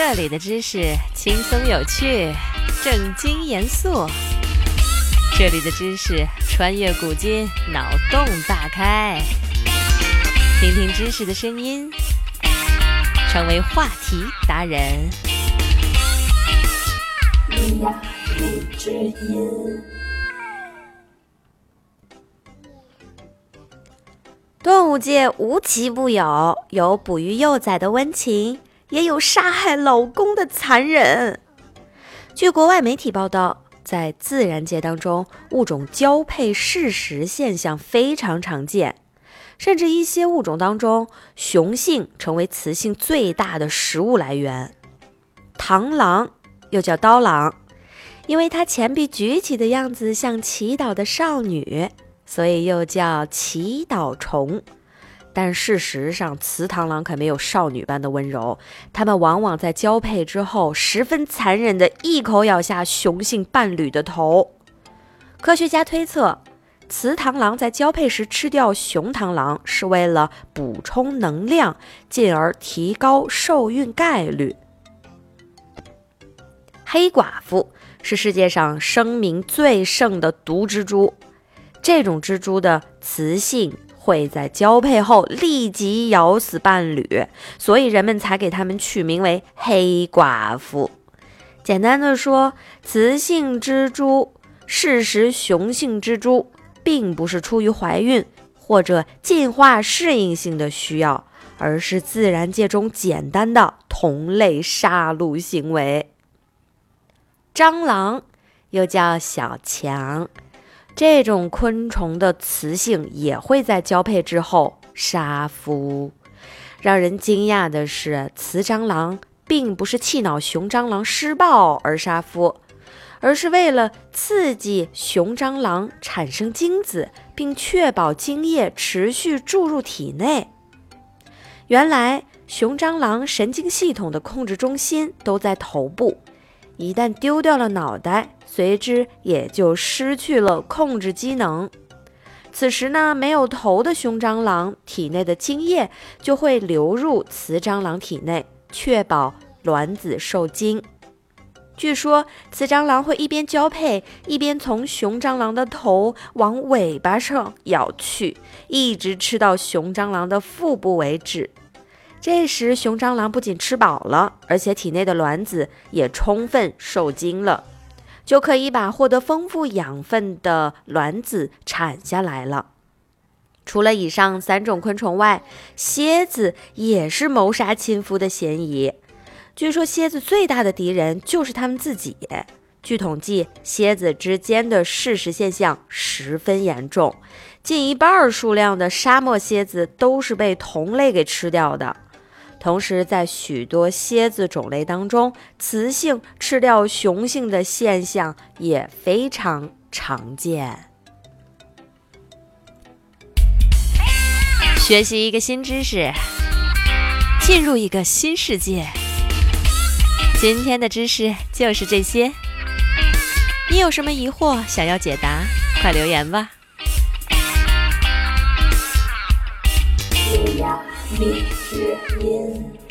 这里的知识轻松有趣，正经严肃。这里的知识穿越古今，脑洞大开。听听知识的声音，成为话题达人。动物界无奇不有，有哺育幼崽的温情，也有杀害老公的残忍。据国外媒体报道，在自然界当中，物种交配事实现象非常常见，甚至一些物种当中，雄性成为雌性最大的食物来源。螳螂又叫刀郎，因为它前臂举起的样子像祈祷的少女。所以又叫祈祷虫，但事实上，雌螳螂可没有少女般的温柔。它们往往在交配之后，十分残忍的一口咬下雄性伴侣的头。科学家推测，雌螳螂在交配时吃掉雄螳螂，是为了补充能量，进而提高受孕概率。黑寡妇是世界上声名最盛的毒蜘蛛。这种蜘蛛的雌性会在交配后立即咬死伴侣，所以人们才给它们取名为黑寡妇。简单的说，雌性蜘蛛适食雄性蜘蛛，并不是出于怀孕或者进化适应性的需要，而是自然界中简单的同类杀戮行为。蟑螂又叫小强。这种昆虫的雌性也会在交配之后杀夫。让人惊讶的是，雌蟑螂并不是气恼雄蟑螂施暴而杀夫，而是为了刺激雄蟑螂产生精子，并确保精液持续注入体内。原来，雄蟑螂神经系统的控制中心都在头部。一旦丢掉了脑袋，随之也就失去了控制机能。此时呢，没有头的雄蟑螂体内的精液就会流入雌蟑螂体内，确保卵子受精。据说，雌蟑螂会一边交配，一边从雄蟑螂的头往尾巴上咬去，一直吃到雄蟑螂的腹部为止。这时，雄蟑螂不仅吃饱了，而且体内的卵子也充分受精了，就可以把获得丰富养分的卵子产下来了。除了以上三种昆虫外，蝎子也是谋杀亲夫的嫌疑。据说，蝎子最大的敌人就是它们自己。据统计，蝎子之间的事实现象十分严重，近一半数量的沙漠蝎子都是被同类给吃掉的。同时，在许多蝎子种类当中，雌性吃掉雄性的现象也非常常见。学习一个新知识，进入一个新世界。今天的知识就是这些。你有什么疑惑想要解答，快留言吧。之音。